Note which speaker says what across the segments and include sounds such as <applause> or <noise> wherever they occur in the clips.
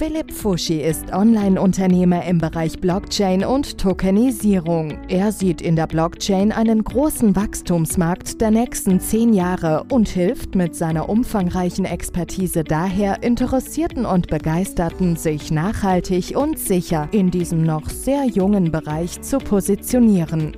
Speaker 1: Philipp Fuschi ist Online-Unternehmer im Bereich Blockchain und Tokenisierung. Er sieht in der Blockchain einen großen Wachstumsmarkt der nächsten zehn Jahre und hilft mit seiner umfangreichen Expertise daher Interessierten und Begeisterten, sich nachhaltig und sicher in diesem noch sehr jungen Bereich zu positionieren.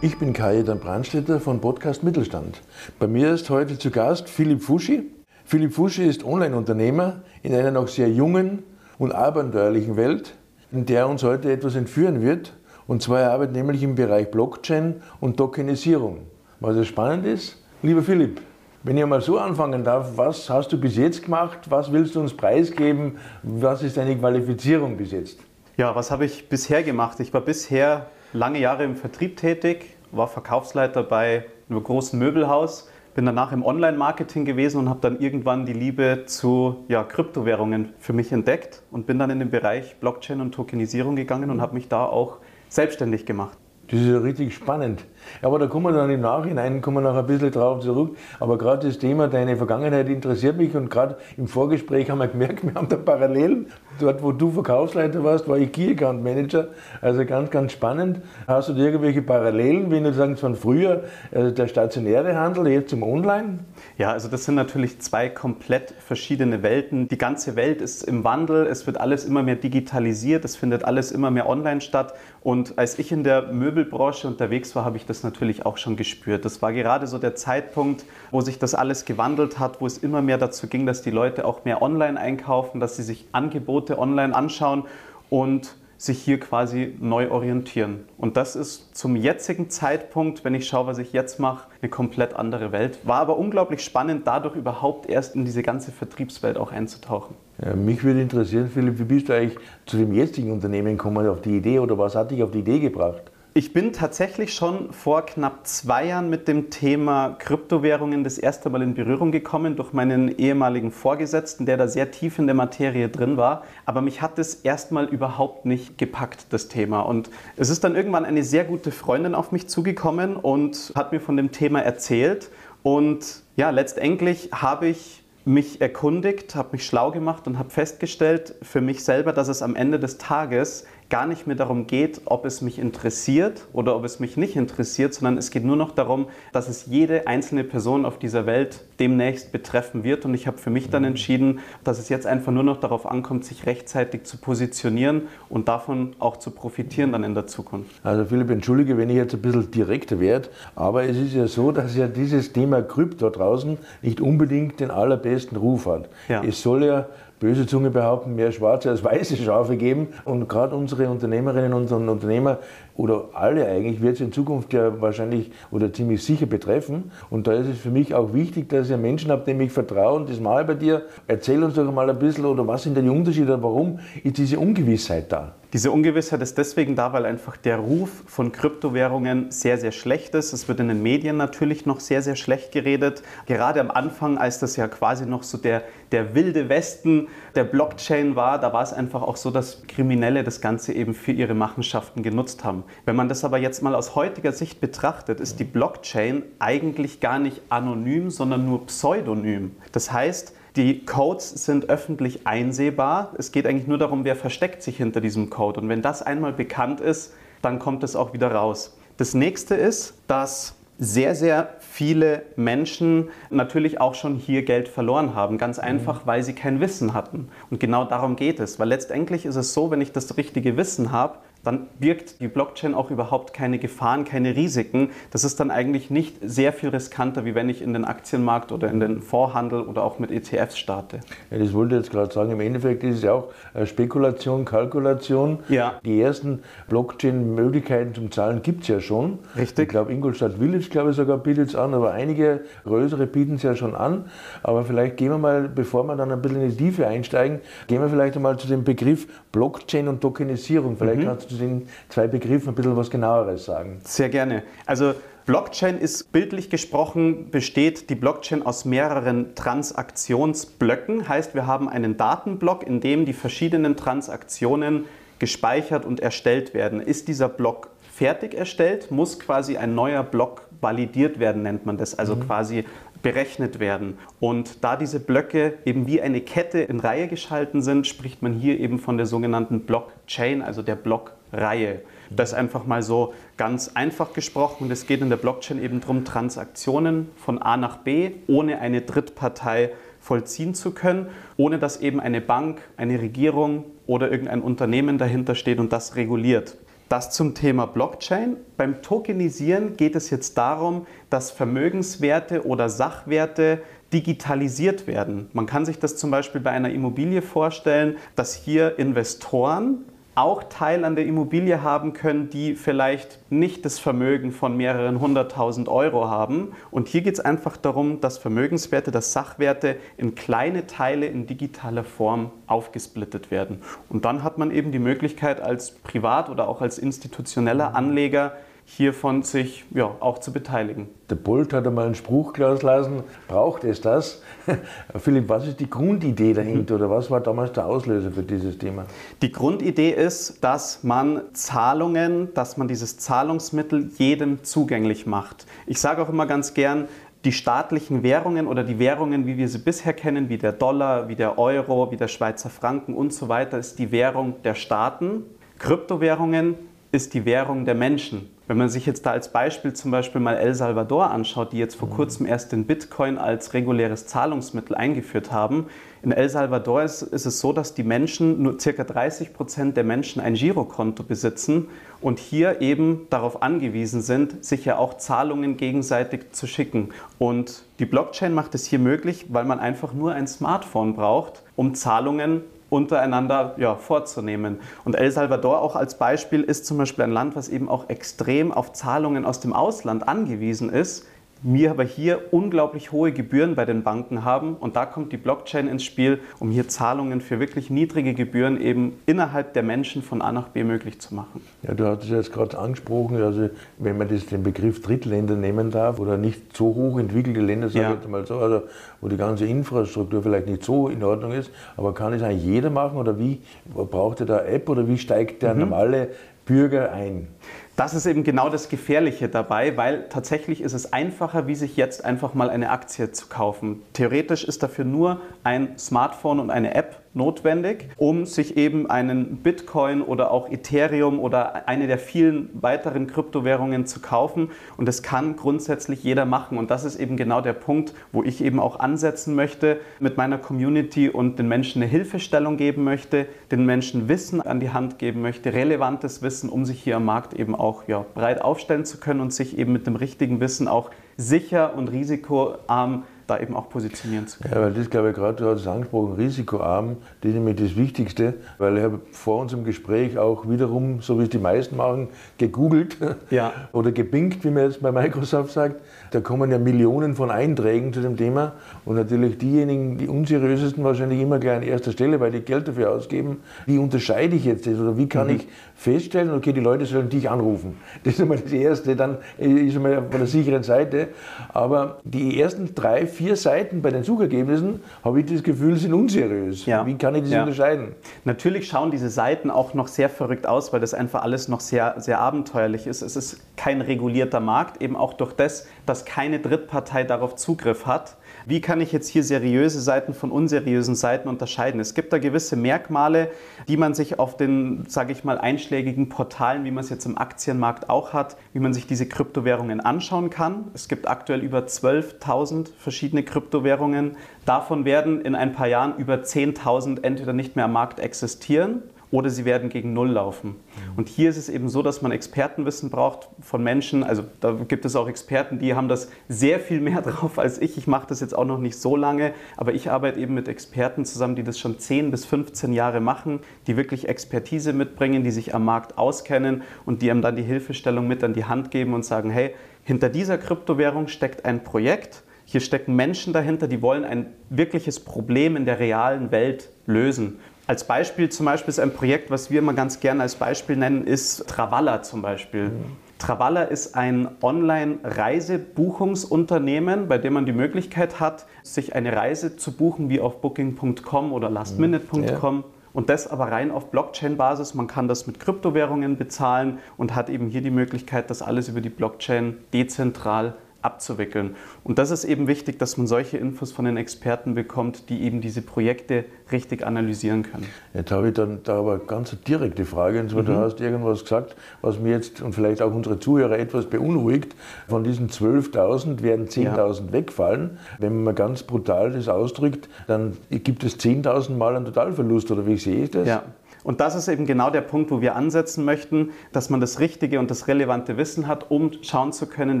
Speaker 2: Ich bin Kajetan Brandstätter von Podcast Mittelstand. Bei mir ist heute zu Gast Philipp Fuschi. Philipp Fuschi ist Online-Unternehmer in einer noch sehr jungen und abenteuerlichen Welt, in der uns heute etwas entführen wird. Und zwar er arbeitet nämlich im Bereich Blockchain und Tokenisierung. Was es spannend ist, lieber Philipp, wenn ich mal so anfangen darf, was hast du bis jetzt gemacht? Was willst du uns preisgeben? Was ist deine Qualifizierung bis jetzt?
Speaker 3: Ja, was habe ich bisher gemacht? Ich war bisher lange Jahre im Vertrieb tätig, war Verkaufsleiter bei einem großen Möbelhaus, bin danach im Online-Marketing gewesen und habe dann irgendwann die Liebe zu ja, Kryptowährungen für mich entdeckt und bin dann in den Bereich Blockchain und Tokenisierung gegangen und habe mich da auch selbstständig gemacht.
Speaker 2: Das ist ja richtig spannend. Aber da kommen wir dann im Nachhinein kommen wir noch ein bisschen drauf zurück. Aber gerade das Thema deine Vergangenheit interessiert mich und gerade im Vorgespräch haben wir gemerkt, wir haben da Parallelen. Dort, wo du Verkaufsleiter warst, war ich Key Account Manager. Also ganz, ganz spannend. Hast du da irgendwelche Parallelen, wenn du sagst, von früher also der stationäre Handel, jetzt zum Online?
Speaker 3: Ja, also das sind natürlich zwei komplett verschiedene Welten. Die ganze Welt ist im Wandel, es wird alles immer mehr digitalisiert, es findet alles immer mehr online statt. Und als ich in der Möbelbranche unterwegs war, habe ich das natürlich auch schon gespürt. Das war gerade so der Zeitpunkt, wo sich das alles gewandelt hat, wo es immer mehr dazu ging, dass die Leute auch mehr online einkaufen, dass sie sich Angebote online anschauen und sich hier quasi neu orientieren. Und das ist zum jetzigen Zeitpunkt, wenn ich schaue, was ich jetzt mache, eine komplett andere Welt. War aber unglaublich spannend, dadurch überhaupt erst in diese ganze Vertriebswelt auch einzutauchen.
Speaker 2: Ja, mich würde interessieren, Philipp, wie bist du eigentlich zu dem jetzigen Unternehmen gekommen, auf die Idee oder was hat dich auf die Idee gebracht?
Speaker 3: Ich bin tatsächlich schon vor knapp zwei Jahren mit dem Thema Kryptowährungen das erste Mal in Berührung gekommen durch meinen ehemaligen Vorgesetzten, der da sehr tief in der Materie drin war. Aber mich hat es erstmal überhaupt nicht gepackt, das Thema. Und es ist dann irgendwann eine sehr gute Freundin auf mich zugekommen und hat mir von dem Thema erzählt. Und ja, letztendlich habe ich mich erkundigt, habe mich schlau gemacht und habe festgestellt für mich selber, dass es am Ende des Tages gar nicht mehr darum geht, ob es mich interessiert oder ob es mich nicht interessiert, sondern es geht nur noch darum, dass es jede einzelne Person auf dieser Welt demnächst betreffen wird. Und ich habe für mich dann mhm. entschieden, dass es jetzt einfach nur noch darauf ankommt, sich rechtzeitig zu positionieren und davon auch zu profitieren dann in der Zukunft.
Speaker 2: Also Philipp, entschuldige, wenn ich jetzt ein bisschen direkter werde, aber es ist ja so, dass ja dieses Thema Krypto draußen nicht unbedingt den allerbesten Ruf hat. Ja. Es soll ja böse Zunge behaupten, mehr schwarze als weiße Schafe geben. Und gerade unsere Unternehmerinnen und Unternehmer oder alle eigentlich wird es in Zukunft ja wahrscheinlich oder ziemlich sicher betreffen. Und da ist es für mich auch wichtig, dass ihr Menschen habt, denen ich vertraue. Und das ich bei dir. Erzähl uns doch mal ein bisschen oder was sind denn die Unterschiede? Warum ist diese Ungewissheit da?
Speaker 3: Diese Ungewissheit ist deswegen da, weil einfach der Ruf von Kryptowährungen sehr, sehr schlecht ist. Es wird in den Medien natürlich noch sehr, sehr schlecht geredet. Gerade am Anfang, als das ja quasi noch so der, der wilde Westen der Blockchain war, da war es einfach auch so, dass Kriminelle das Ganze eben für ihre Machenschaften genutzt haben. Wenn man das aber jetzt mal aus heutiger Sicht betrachtet, ist die Blockchain eigentlich gar nicht anonym, sondern nur pseudonym. Das heißt, die Codes sind öffentlich einsehbar. Es geht eigentlich nur darum, wer versteckt sich hinter diesem Code. Und wenn das einmal bekannt ist, dann kommt es auch wieder raus. Das nächste ist, dass sehr, sehr viele Menschen natürlich auch schon hier Geld verloren haben. Ganz einfach, weil sie kein Wissen hatten. Und genau darum geht es. Weil letztendlich ist es so, wenn ich das richtige Wissen habe, dann birgt die Blockchain auch überhaupt keine Gefahren, keine Risiken. Das ist dann eigentlich nicht sehr viel riskanter, wie wenn ich in den Aktienmarkt oder in den Vorhandel oder auch mit ETFs starte.
Speaker 2: Ja, das wollte ich jetzt gerade sagen. Im Endeffekt ist es ja auch Spekulation, Kalkulation. Ja. Die ersten Blockchain-Möglichkeiten zum Zahlen gibt es ja schon. Richtig. Ich glaube, Ingolstadt Village, glaube ich, sogar bietet es an, aber einige größere bieten es ja schon an. Aber vielleicht gehen wir mal, bevor wir dann ein bisschen in die Tiefe einsteigen, gehen wir vielleicht einmal zu dem Begriff Blockchain und Tokenisierung. Vielleicht mhm. kannst du den zwei Begriffen ein bisschen was genaueres sagen?
Speaker 3: Sehr gerne. Also Blockchain ist bildlich gesprochen, besteht die Blockchain aus mehreren Transaktionsblöcken. Heißt, wir haben einen Datenblock, in dem die verschiedenen Transaktionen gespeichert und erstellt werden. Ist dieser Block fertig erstellt, muss quasi ein neuer Block validiert werden, nennt man das, also mhm. quasi berechnet werden. Und da diese Blöcke eben wie eine Kette in Reihe geschalten sind, spricht man hier eben von der sogenannten Blockchain, also der Blockreihe. Das einfach mal so ganz einfach gesprochen. Und es geht in der Blockchain eben darum, Transaktionen von A nach B ohne eine Drittpartei vollziehen zu können, ohne dass eben eine Bank, eine Regierung oder irgendein Unternehmen dahinter steht und das reguliert. Das zum Thema Blockchain. Beim Tokenisieren geht es jetzt darum, dass Vermögenswerte oder Sachwerte digitalisiert werden. Man kann sich das zum Beispiel bei einer Immobilie vorstellen, dass hier Investoren auch Teil an der Immobilie haben können, die vielleicht nicht das Vermögen von mehreren hunderttausend Euro haben. Und hier geht es einfach darum, dass Vermögenswerte, dass Sachwerte in kleine Teile in digitaler Form aufgesplittet werden. Und dann hat man eben die Möglichkeit als Privat- oder auch als institutioneller Anleger hiervon sich ja, auch zu beteiligen.
Speaker 2: Der Bolt hat einmal einen Spruch lassen, braucht es das? <laughs> Philipp, was ist die Grundidee dahinter oder was war damals der Auslöser für dieses Thema?
Speaker 3: Die Grundidee ist, dass man Zahlungen, dass man dieses Zahlungsmittel jedem zugänglich macht. Ich sage auch immer ganz gern, die staatlichen Währungen oder die Währungen, wie wir sie bisher kennen, wie der Dollar, wie der Euro, wie der Schweizer Franken und so weiter, ist die Währung der Staaten. Kryptowährungen ist die Währung der Menschen. Wenn man sich jetzt da als Beispiel zum Beispiel mal El Salvador anschaut, die jetzt vor mhm. kurzem erst den Bitcoin als reguläres Zahlungsmittel eingeführt haben, in El Salvador ist, ist es so, dass die Menschen, nur ca. 30 Prozent der Menschen ein Girokonto besitzen und hier eben darauf angewiesen sind, sich ja auch Zahlungen gegenseitig zu schicken. Und die Blockchain macht es hier möglich, weil man einfach nur ein Smartphone braucht, um Zahlungen untereinander ja, vorzunehmen. Und El Salvador auch als Beispiel ist zum Beispiel ein Land, was eben auch extrem auf Zahlungen aus dem Ausland angewiesen ist wir aber hier unglaublich hohe Gebühren bei den Banken haben und da kommt die Blockchain ins Spiel, um hier Zahlungen für wirklich niedrige Gebühren eben innerhalb der Menschen von A nach B möglich zu machen.
Speaker 2: Ja, du hast es jetzt gerade angesprochen, also wenn man das, den Begriff Drittländer nehmen darf oder nicht so hoch entwickelte Länder, sage ja. ich jetzt mal so, also wo die ganze Infrastruktur vielleicht nicht so in Ordnung ist, aber kann es eigentlich jeder machen oder wie braucht er da App oder wie steigt der mhm. normale Bürger ein?
Speaker 3: Das ist eben genau das Gefährliche dabei, weil tatsächlich ist es einfacher, wie sich jetzt einfach mal eine Aktie zu kaufen. Theoretisch ist dafür nur ein Smartphone und eine App notwendig, um sich eben einen Bitcoin oder auch Ethereum oder eine der vielen weiteren Kryptowährungen zu kaufen. Und das kann grundsätzlich jeder machen. Und das ist eben genau der Punkt, wo ich eben auch ansetzen möchte, mit meiner Community und den Menschen eine Hilfestellung geben möchte, den Menschen Wissen an die Hand geben möchte, relevantes Wissen, um sich hier am Markt eben auch ja, breit aufstellen zu können und sich eben mit dem richtigen Wissen auch sicher und risikoarm da eben auch positionieren zu können.
Speaker 2: Ja, weil das glaube ich gerade, du hast es angesprochen, risikoarm, das ist nämlich das Wichtigste, weil ich habe vor unserem Gespräch auch wiederum, so wie es die meisten machen, gegoogelt <laughs> ja. oder gebinkt, wie man jetzt bei Microsoft sagt. Da kommen ja Millionen von Einträgen zu dem Thema und natürlich diejenigen, die unseriösesten wahrscheinlich immer gleich an erster Stelle, weil die Geld dafür ausgeben. Wie unterscheide ich jetzt das oder wie kann mhm. ich feststellen, okay, die Leute sollen dich anrufen. <laughs> Das ist einmal das Erste, dann ist einmal von der sicheren Seite. Aber die ersten drei, vier Seiten bei den Suchergebnissen, habe ich das Gefühl, sind unseriös. Ja. Wie kann ich das ja. unterscheiden?
Speaker 3: Natürlich schauen diese Seiten auch noch sehr verrückt aus, weil das einfach alles noch sehr, sehr abenteuerlich ist. Es ist kein regulierter Markt, eben auch durch das, dass keine Drittpartei darauf Zugriff hat. Wie kann ich jetzt hier seriöse Seiten von unseriösen Seiten unterscheiden? Es gibt da gewisse Merkmale, die man sich auf den, sage ich mal, einschlägigen Portalen, wie man es jetzt im Aktienmarkt auch hat, wie man sich diese Kryptowährungen anschauen kann. Es gibt aktuell über 12.000 verschiedene Kryptowährungen. Davon werden in ein paar Jahren über 10.000 entweder nicht mehr am Markt existieren oder sie werden gegen Null laufen. Und hier ist es eben so, dass man Expertenwissen braucht von Menschen. Also da gibt es auch Experten, die haben das sehr viel mehr <laughs> drauf als ich. Ich mache das jetzt auch noch nicht so lange, aber ich arbeite eben mit Experten zusammen, die das schon 10 bis 15 Jahre machen, die wirklich Expertise mitbringen, die sich am Markt auskennen und die einem dann die Hilfestellung mit an die Hand geben und sagen, hey, hinter dieser Kryptowährung steckt ein Projekt, hier stecken Menschen dahinter, die wollen ein wirkliches Problem in der realen Welt lösen. Als Beispiel zum Beispiel ist ein Projekt, was wir immer ganz gerne als Beispiel nennen, ist Travalla zum Beispiel. Mhm. Travalla ist ein Online-Reisebuchungsunternehmen, bei dem man die Möglichkeit hat, sich eine Reise zu buchen wie auf booking.com oder lastminute.com. Ja. Und das aber rein auf Blockchain-Basis. Man kann das mit Kryptowährungen bezahlen und hat eben hier die Möglichkeit, das alles über die Blockchain dezentral abzuwickeln. Und das ist eben wichtig, dass man solche Infos von den Experten bekommt, die eben diese Projekte richtig analysieren können.
Speaker 2: Jetzt habe ich dann da aber ganz direkte Frage. Und zwar, mhm. du hast irgendwas gesagt, was mir jetzt und vielleicht auch unsere Zuhörer etwas beunruhigt. Von diesen 12.000 werden 10.000 ja. wegfallen. Wenn man ganz brutal das ausdrückt, dann gibt es 10.000 Mal einen Totalverlust, oder wie sehe ich das?
Speaker 3: Ja. Und das ist eben genau der Punkt, wo wir ansetzen möchten, dass man das richtige und das relevante Wissen hat, um schauen zu können,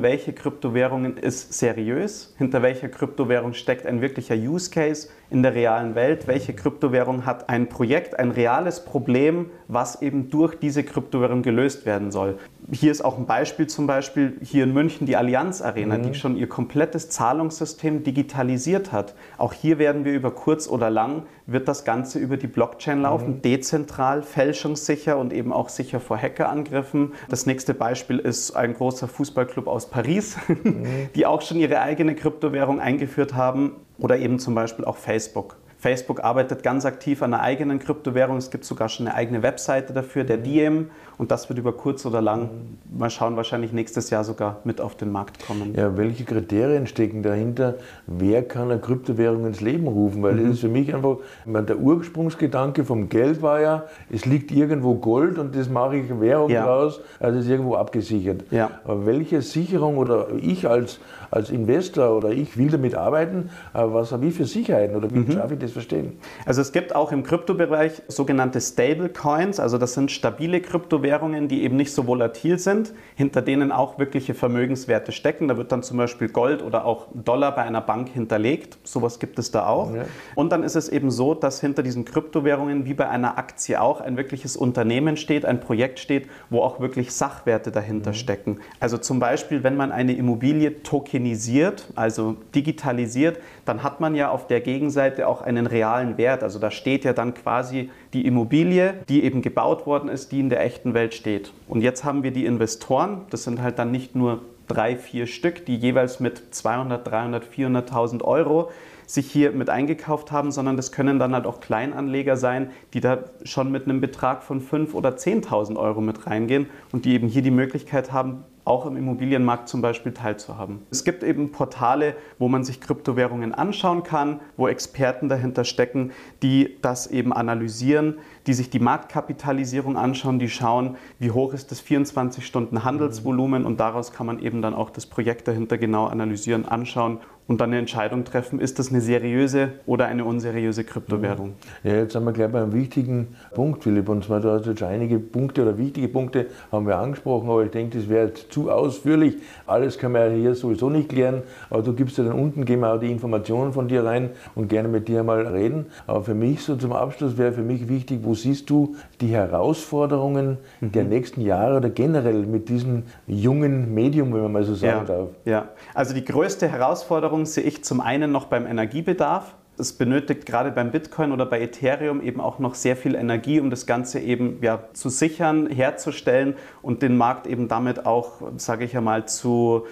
Speaker 3: welche Kryptowährungen ist seriös, hinter welcher Kryptowährung steckt ein wirklicher Use Case in der realen Welt, welche Kryptowährung hat ein Projekt, ein reales Problem, was eben durch diese Kryptowährung gelöst werden soll. Hier ist auch ein Beispiel zum Beispiel hier in München die Allianz Arena, mhm. die schon ihr komplettes Zahlungssystem digitalisiert hat. Auch hier werden wir über kurz oder lang, wird das Ganze über die Blockchain laufen, mhm. dezentral, fälschungssicher und eben auch sicher vor Hackerangriffen. Das nächste Beispiel ist ein großer Fußballclub aus Paris, <laughs> mhm. die auch schon ihre eigene Kryptowährung eingeführt haben oder eben zum Beispiel auch Facebook. Facebook arbeitet ganz aktiv an einer eigenen Kryptowährung. Es gibt sogar schon eine eigene Webseite dafür, der Diem. Und das wird über kurz oder lang, mal schauen, wahrscheinlich nächstes Jahr sogar mit auf den Markt kommen.
Speaker 2: Ja, welche Kriterien stecken dahinter? Wer kann eine Kryptowährung ins Leben rufen? Weil mhm. das ist für mich einfach, meine, der Ursprungsgedanke vom Geld war ja, es liegt irgendwo Gold und das mache ich Währung ja. draus, also ist irgendwo abgesichert. Ja. Aber welche Sicherung oder ich als, als Investor oder ich will damit arbeiten, was habe ich für Sicherheiten oder wie mhm. schaffe ich das verstehen?
Speaker 3: Also es gibt auch im Kryptobereich sogenannte Stablecoins, also das sind stabile Kryptowährungen, die eben nicht so volatil sind, hinter denen auch wirkliche Vermögenswerte stecken. Da wird dann zum Beispiel Gold oder auch Dollar bei einer Bank hinterlegt. Sowas gibt es da auch. Ja. Und dann ist es eben so, dass hinter diesen Kryptowährungen wie bei einer Aktie auch ein wirkliches Unternehmen steht, ein Projekt steht, wo auch wirklich Sachwerte dahinter mhm. stecken. Also zum Beispiel, wenn man eine Immobilie tokenisiert, also digitalisiert, dann hat man ja auf der Gegenseite auch einen realen Wert. Also da steht ja dann quasi die Immobilie, die eben gebaut worden ist, die in der echten Welt steht. Und jetzt haben wir die Investoren, das sind halt dann nicht nur drei, vier Stück, die jeweils mit 200, 300, 400.000 Euro sich hier mit eingekauft haben, sondern das können dann halt auch Kleinanleger sein, die da schon mit einem Betrag von 5.000 oder 10.000 Euro mit reingehen und die eben hier die Möglichkeit haben, auch im Immobilienmarkt zum Beispiel teilzuhaben. Es gibt eben Portale, wo man sich Kryptowährungen anschauen kann, wo Experten dahinter stecken, die das eben analysieren, die sich die Marktkapitalisierung anschauen, die schauen, wie hoch ist das 24-Stunden-Handelsvolumen und daraus kann man eben dann auch das Projekt dahinter genau analysieren, anschauen und dann eine Entscheidung treffen, ist das eine seriöse oder eine unseriöse Kryptowährung.
Speaker 2: Ja, jetzt sind wir gleich bei einem wichtigen Punkt, Philipp. Und zwar, du hast jetzt einige Punkte oder wichtige Punkte haben wir angesprochen, aber ich denke, das wäre zu ausführlich. Alles können wir hier sowieso nicht klären, aber du gibst ja dann unten, gehen wir auch die Informationen von dir rein und gerne mit dir mal reden. Aber für mich so zum Abschluss wäre für mich wichtig, wo siehst du die Herausforderungen mhm. der nächsten Jahre oder generell mit diesem jungen Medium, wenn man mal so sagen
Speaker 3: ja,
Speaker 2: darf?
Speaker 3: Ja, also die größte Herausforderung sehe ich zum einen noch beim Energiebedarf. Es benötigt gerade beim Bitcoin oder bei Ethereum eben auch noch sehr viel Energie, um das Ganze eben ja, zu sichern, herzustellen und den Markt eben damit auch, sage ich einmal, zu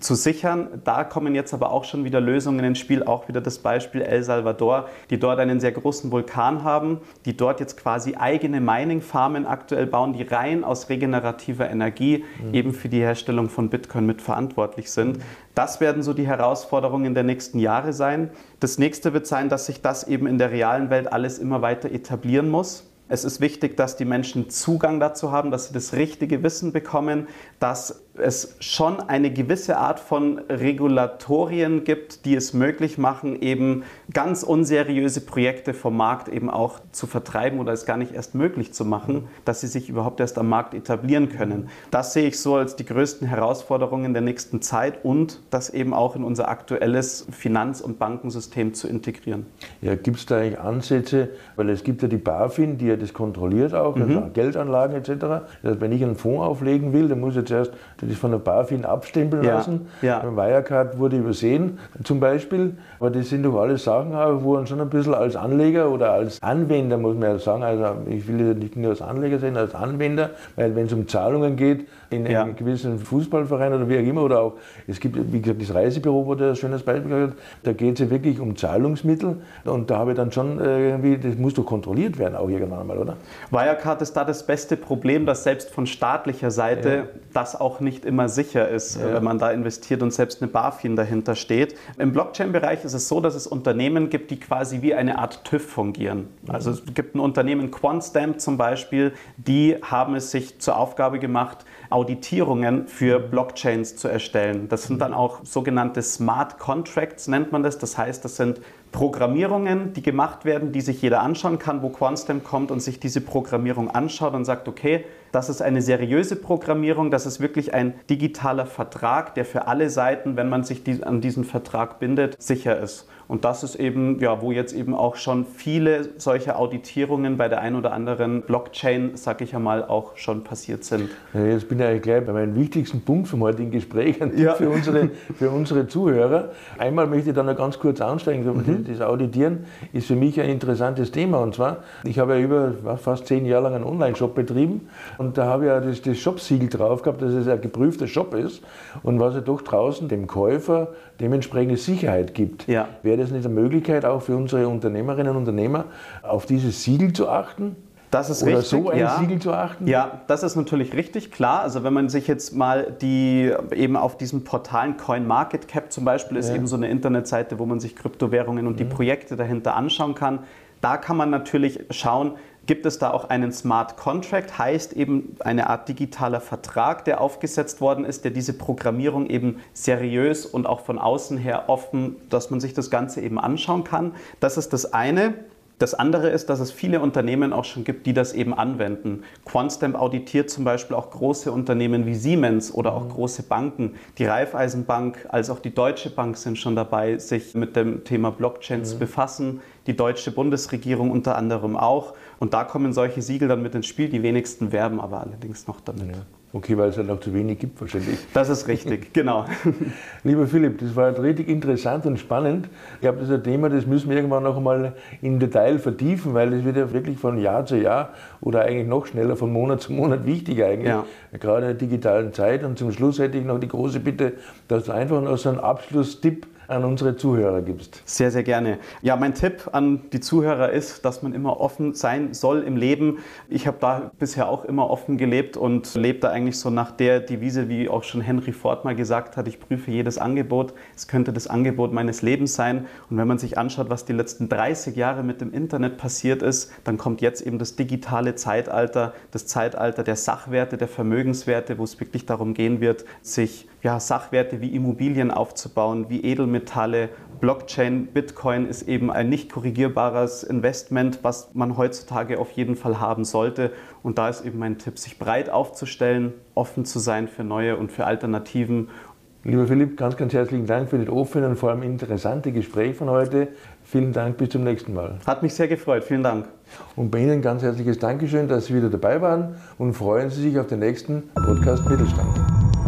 Speaker 3: zu sichern. Da kommen jetzt aber auch schon wieder Lösungen ins Spiel, auch wieder das Beispiel El Salvador, die dort einen sehr großen Vulkan haben, die dort jetzt quasi eigene Mining-Farmen aktuell bauen, die rein aus regenerativer Energie mhm. eben für die Herstellung von Bitcoin mitverantwortlich sind. Das werden so die Herausforderungen der nächsten Jahre sein. Das nächste wird sein, dass sich das eben in der realen Welt alles immer weiter etablieren muss. Es ist wichtig, dass die Menschen Zugang dazu haben, dass sie das richtige Wissen bekommen, dass es schon eine gewisse Art von Regulatorien gibt, die es möglich machen, eben ganz unseriöse Projekte vom Markt eben auch zu vertreiben oder es gar nicht erst möglich zu machen, dass sie sich überhaupt erst am Markt etablieren können. Das sehe ich so als die größten Herausforderungen der nächsten Zeit und das eben auch in unser aktuelles Finanz- und Bankensystem zu integrieren.
Speaker 2: Ja, gibt es da eigentlich Ansätze, weil es gibt ja die BaFin, die ja das kontrolliert auch, also mhm. Geldanlagen etc. Das heißt, wenn ich einen Fonds auflegen will, dann muss ich zuerst das von der BaFin abstempeln ja. lassen. Ja. Wirecard wurde übersehen zum Beispiel. Aber das sind doch alles Sachen, wo man schon ein bisschen als Anleger oder als Anwender, muss man ja sagen, also ich will nicht nur als Anleger sehen, als Anwender, weil wenn es um Zahlungen geht, in ja. einem gewissen Fußballverein oder wie auch immer, oder auch, es gibt, wie gesagt, das Reisebüro, wo der ein schönes Beispiel hat, da geht es ja wirklich um Zahlungsmittel und da habe ich dann schon irgendwie, das muss doch kontrolliert werden, auch irgendwann mal, oder?
Speaker 3: Wirecard ist da das beste Problem, dass selbst von staatlicher Seite ja. das auch nicht immer sicher ist, ja. wenn man da investiert und selbst eine BaFin dahinter steht. Im Blockchain-Bereich ist es so, dass es Unternehmen gibt, die quasi wie eine Art TÜV fungieren. Also es gibt ein Unternehmen, QuantStamp zum Beispiel, die haben es sich zur Aufgabe gemacht, Auditierungen für Blockchains zu erstellen. Das sind dann auch sogenannte Smart Contracts, nennt man das. Das heißt, das sind Programmierungen, die gemacht werden, die sich jeder anschauen kann, wo QuantStamp kommt und sich diese Programmierung anschaut und sagt, okay, das ist eine seriöse Programmierung, das ist wirklich ein digitaler Vertrag, der für alle Seiten, wenn man sich an diesen Vertrag bindet, sicher ist. Und das ist eben, ja, wo jetzt eben auch schon viele solche Auditierungen bei der einen oder anderen Blockchain, sag ich einmal, auch schon passiert sind.
Speaker 2: Jetzt bin ich eigentlich gleich bei meinem wichtigsten Punkt vom heutigen Gespräch ja. für, unsere, für unsere Zuhörer. Einmal möchte ich da noch ganz kurz ansteigen. Mhm. Das Auditieren ist für mich ein interessantes Thema. Und zwar, ich habe ja über fast zehn Jahre lang einen Online-Shop betrieben und da habe ich ja das, das Shop-Siegel drauf gehabt, dass es ein geprüfter Shop ist und was ja doch draußen dem Käufer dementsprechende Sicherheit gibt. Ja. Wäre das nicht eine Möglichkeit auch für unsere Unternehmerinnen und Unternehmer, auf dieses Siegel zu achten?
Speaker 3: Das ist
Speaker 2: Oder
Speaker 3: richtig.
Speaker 2: so ein
Speaker 3: ja.
Speaker 2: Siegel zu achten?
Speaker 3: Ja, das ist natürlich richtig, klar. Also wenn man sich jetzt mal die eben auf diesen Portalen CoinMarketCap zum Beispiel ist ja. eben so eine Internetseite, wo man sich Kryptowährungen und mhm. die Projekte dahinter anschauen kann. Da kann man natürlich schauen, gibt es da auch einen Smart Contract, heißt eben eine Art digitaler Vertrag, der aufgesetzt worden ist, der diese Programmierung eben seriös und auch von außen her offen, dass man sich das Ganze eben anschauen kann. Das ist das eine. Das andere ist, dass es viele Unternehmen auch schon gibt, die das eben anwenden. Quantstamp auditiert zum Beispiel auch große Unternehmen wie Siemens oder auch mhm. große Banken. Die Raiffeisenbank als auch die Deutsche Bank sind schon dabei, sich mit dem Thema Blockchain mhm. zu befassen. Die deutsche Bundesregierung unter anderem auch. Und da kommen solche Siegel dann mit ins Spiel. Die wenigsten werben aber allerdings noch damit. Ja.
Speaker 2: Okay, weil es halt noch zu wenig gibt wahrscheinlich.
Speaker 3: Das ist richtig, <laughs> genau.
Speaker 2: Lieber Philipp, das war richtig interessant und spannend. Ich glaube, das ist ein Thema, das müssen wir irgendwann noch einmal im Detail vertiefen, weil das wird ja wirklich von Jahr zu Jahr oder eigentlich noch schneller von Monat zu Monat wichtiger eigentlich, ja. gerade in der digitalen Zeit. Und zum Schluss hätte ich noch die große Bitte, dass du einfach noch so einen Abschlusstipp an unsere Zuhörer gibst.
Speaker 3: Sehr, sehr gerne. Ja, mein Tipp an die Zuhörer ist, dass man immer offen sein soll im Leben. Ich habe da bisher auch immer offen gelebt und lebe da eigentlich so nach der Devise, wie auch schon Henry Ford mal gesagt hat, ich prüfe jedes Angebot. Es könnte das Angebot meines Lebens sein. Und wenn man sich anschaut, was die letzten 30 Jahre mit dem Internet passiert ist, dann kommt jetzt eben das digitale Zeitalter, das Zeitalter der Sachwerte, der Vermögenswerte, wo es wirklich darum gehen wird, sich ja, Sachwerte wie Immobilien aufzubauen, wie Edelmetalle. Blockchain, Bitcoin ist eben ein nicht korrigierbares Investment, was man heutzutage auf jeden Fall haben sollte. Und da ist eben mein Tipp, sich breit aufzustellen, offen zu sein für neue und für Alternativen.
Speaker 2: Lieber Philipp, ganz, ganz herzlichen Dank für das offene und vor allem interessante Gespräch von heute. Vielen Dank, bis zum nächsten Mal.
Speaker 3: Hat mich sehr gefreut, vielen Dank.
Speaker 2: Und bei Ihnen ganz herzliches Dankeschön, dass Sie wieder dabei waren und freuen Sie sich auf den nächsten Podcast Mittelstand.